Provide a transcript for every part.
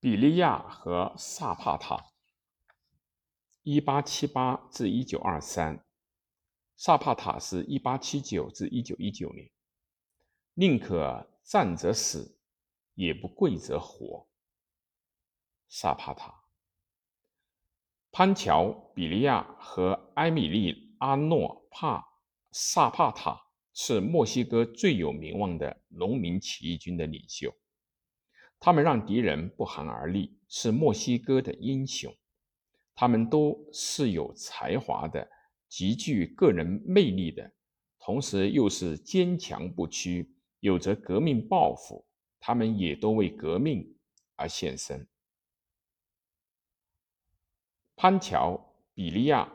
比利亚和萨帕塔，一八七八至一九二三，萨帕塔是一八七九至一九一九年。宁可战则死，也不跪则活。萨帕塔、潘乔、比利亚和埃米利阿诺帕萨帕塔是墨西哥最有名望的农民起义军的领袖。他们让敌人不寒而栗，是墨西哥的英雄。他们都是有才华的，极具个人魅力的，同时又是坚强不屈，有着革命抱负。他们也都为革命而献身。潘乔·比利亚，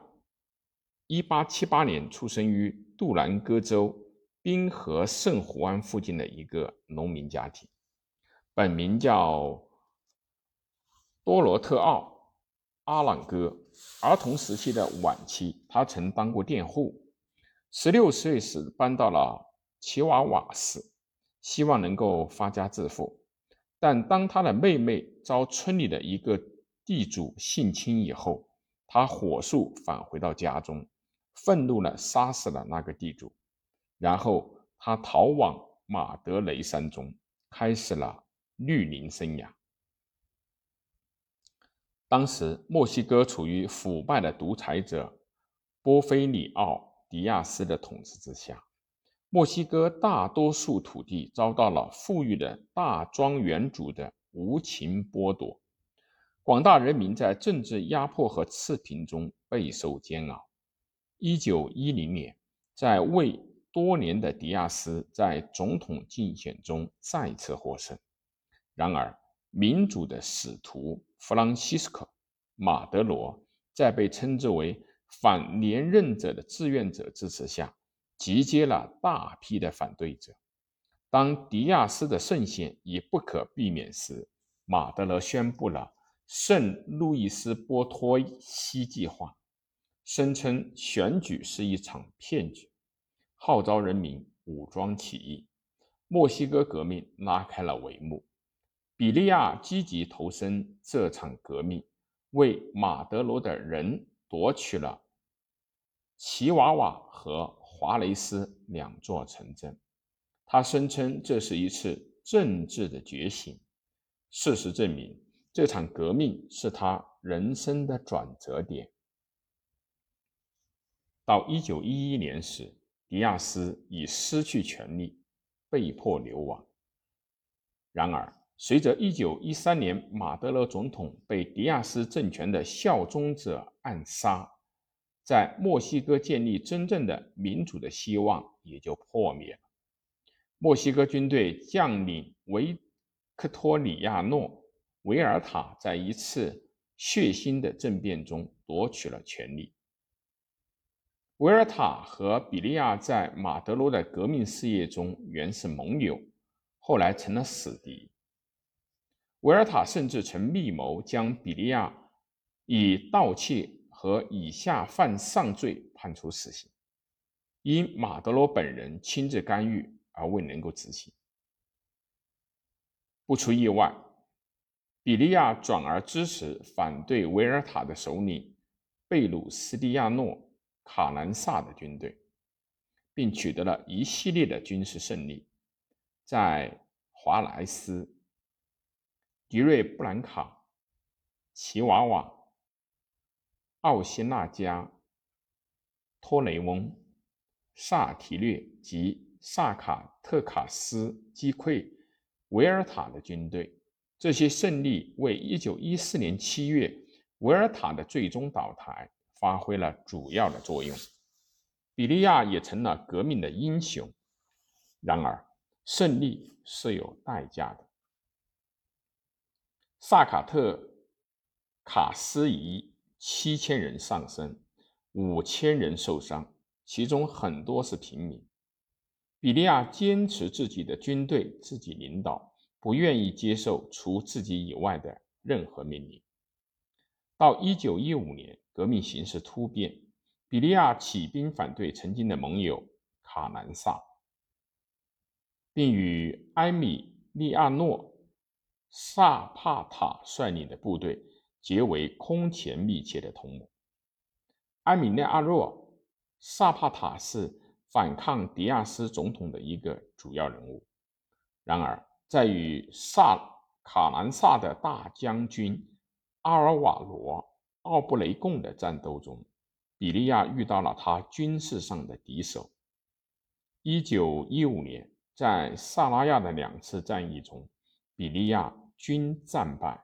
一八七八年出生于杜兰戈州滨河圣湖湾附近的一个农民家庭。本名叫多罗特奥·阿朗戈。儿童时期的晚期，他曾当过佃户。十六岁时搬到了奇瓦瓦市，希望能够发家致富。但当他的妹妹遭村里的一个地主性侵以后，他火速返回到家中，愤怒地杀死了那个地主。然后他逃往马德雷山中，开始了。绿林生涯。当时，墨西哥处于腐败的独裁者波菲里奥·迪亚斯的统治之下，墨西哥大多数土地遭到了富裕的大庄园主的无情剥夺，广大人民在政治压迫和赤贫中备受煎熬。一九一零年，在位多年的迪亚斯在总统竞选中再次获胜。然而，民主的使徒弗朗西斯科·马德罗在被称之为反连任者的志愿者支持下，集结了大批的反对者。当迪亚斯的胜选已不可避免时，马德罗宣布了圣路易斯波托西计划，声称选举是一场骗局，号召人民武装起义。墨西哥革命拉开了帷幕。比利亚积极投身这场革命，为马德罗的人夺取了奇瓦瓦和华雷斯两座城镇。他声称这是一次政治的觉醒。事实证明，这场革命是他人生的转折点。到一九一一年时，迪亚斯已失去权力，被迫流亡。然而，随着1913年马德罗总统被迪亚斯政权的效忠者暗杀，在墨西哥建立真正的民主的希望也就破灭了。墨西哥军队将领维克托里亚诺·维尔塔在一次血腥的政变中夺取了权力。维尔塔和比利亚在马德罗的革命事业中原是盟友，后来成了死敌。维尔塔甚至曾密谋将比利亚以盗窃和以下犯上罪判处死刑，因马德罗本人亲自干预而未能够执行。不出意外，比利亚转而支持反对维尔塔的首领贝鲁斯蒂亚诺·卡兰萨的军队，并取得了一系列的军事胜利，在华莱斯。迪瑞布兰卡、奇瓦瓦、奥西纳加、托雷翁、萨提略及萨卡特卡斯击溃维尔塔的军队。这些胜利为1914年7月维尔塔的最终倒台发挥了主要的作用。比利亚也成了革命的英雄。然而，胜利是有代价的。萨卡特卡斯以七千人丧生，五千人受伤，其中很多是平民。比利亚坚持自己的军队自己领导，不愿意接受除自己以外的任何命令。到一九一五年，革命形势突变，比利亚起兵反对曾经的盟友卡南萨，并与埃米利亚诺。萨帕塔率领的部队结为空前密切的同盟。埃米内阿若·萨帕塔是反抗迪亚斯总统的一个主要人物。然而，在与萨卡兰萨的大将军阿尔瓦罗·奥布雷贡的战斗中，比利亚遇到了他军事上的敌手。一九一五年，在萨拉亚的两次战役中，比利亚均战败。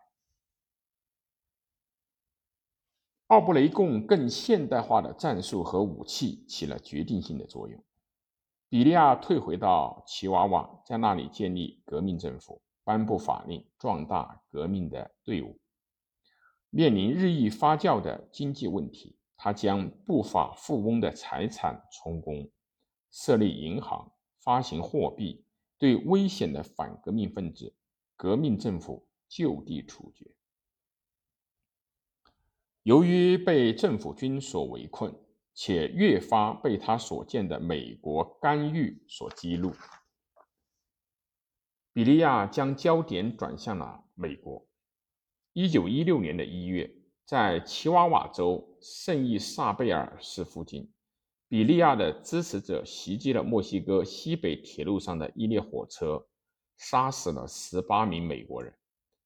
奥布雷贡更现代化的战术和武器起了决定性的作用。比利亚退回到奇瓦瓦，在那里建立革命政府，颁布法令，壮大革命的队伍。面临日益发酵的经济问题。他将不法富翁的财产充公，设立银行，发行货币，对危险的反革命分子、革命政府就地处决。由于被政府军所围困，且越发被他所见的美国干预所激怒，比利亚将焦点转向了美国。一九一六年的一月。在奇瓦瓦州圣伊萨贝尔市附近，比利亚的支持者袭击了墨西哥西北铁路上的一列火车，杀死了十八名美国人。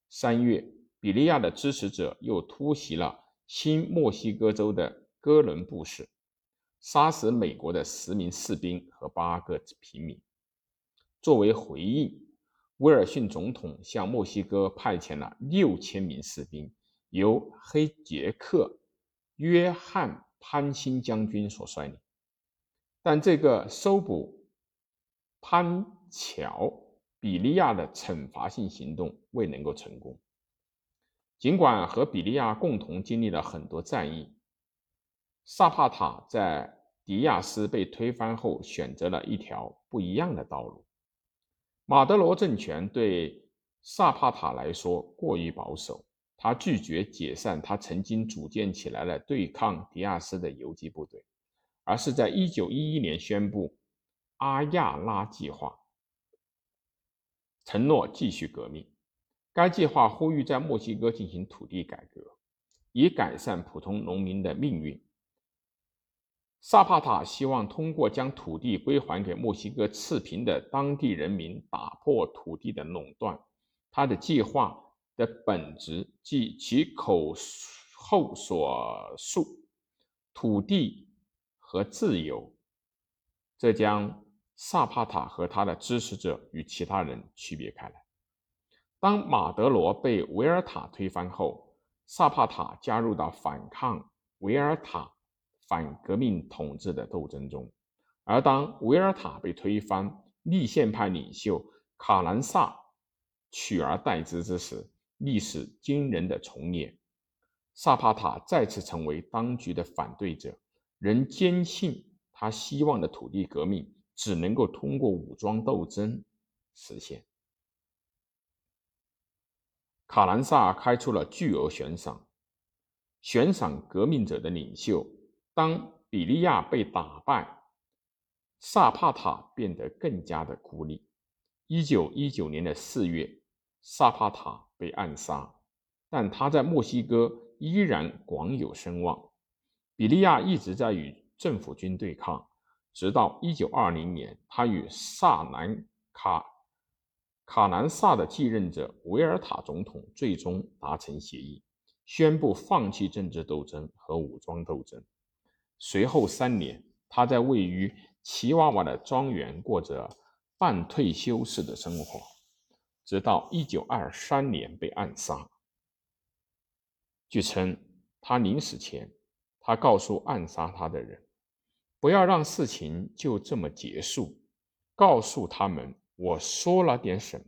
三月，比利亚的支持者又突袭了新墨西哥州的哥伦布市，杀死美国的十名士兵和八个平民。作为回应，威尔逊总统向墨西哥派遣了六千名士兵。由黑杰克·约翰·潘辛将军所率领，但这个搜捕潘乔·比利亚的惩罚性行动未能够成功。尽管和比利亚共同经历了很多战役，萨帕塔在迪亚斯被推翻后选择了一条不一样的道路。马德罗政权对萨帕塔来说过于保守。他拒绝解散他曾经组建起来的对抗迪亚斯的游击部队，而是在1911年宣布阿亚拉计划，承诺继续革命。该计划呼吁在墨西哥进行土地改革，以改善普通农民的命运。萨帕塔希望通过将土地归还给墨西哥赤贫的当地人民，打破土地的垄断。他的计划。的本质即其口后所述，土地和自由，这将萨帕塔和他的支持者与其他人区别开来。当马德罗被维尔塔推翻后，萨帕塔加入到反抗维尔塔反革命统治的斗争中，而当维尔塔被推翻，立宪派领袖卡兰萨取而代之之时，历史惊人的重演，萨帕塔再次成为当局的反对者，仍坚信他希望的土地革命只能够通过武装斗争实现。卡兰萨开出了巨额悬赏，悬赏革命者的领袖。当比利亚被打败，萨帕塔变得更加的孤立。一九一九年的四月，萨帕塔。被暗杀，但他在墨西哥依然广有声望。比利亚一直在与政府军对抗，直到1920年，他与萨南卡卡南萨的继任者维尔塔总统最终达成协议，宣布放弃政治斗争和武装斗争。随后三年，他在位于奇瓦瓦的庄园过着半退休式的生活。直到一九二三年被暗杀。据称，他临死前，他告诉暗杀他的人：“不要让事情就这么结束，告诉他们我说了点什么。”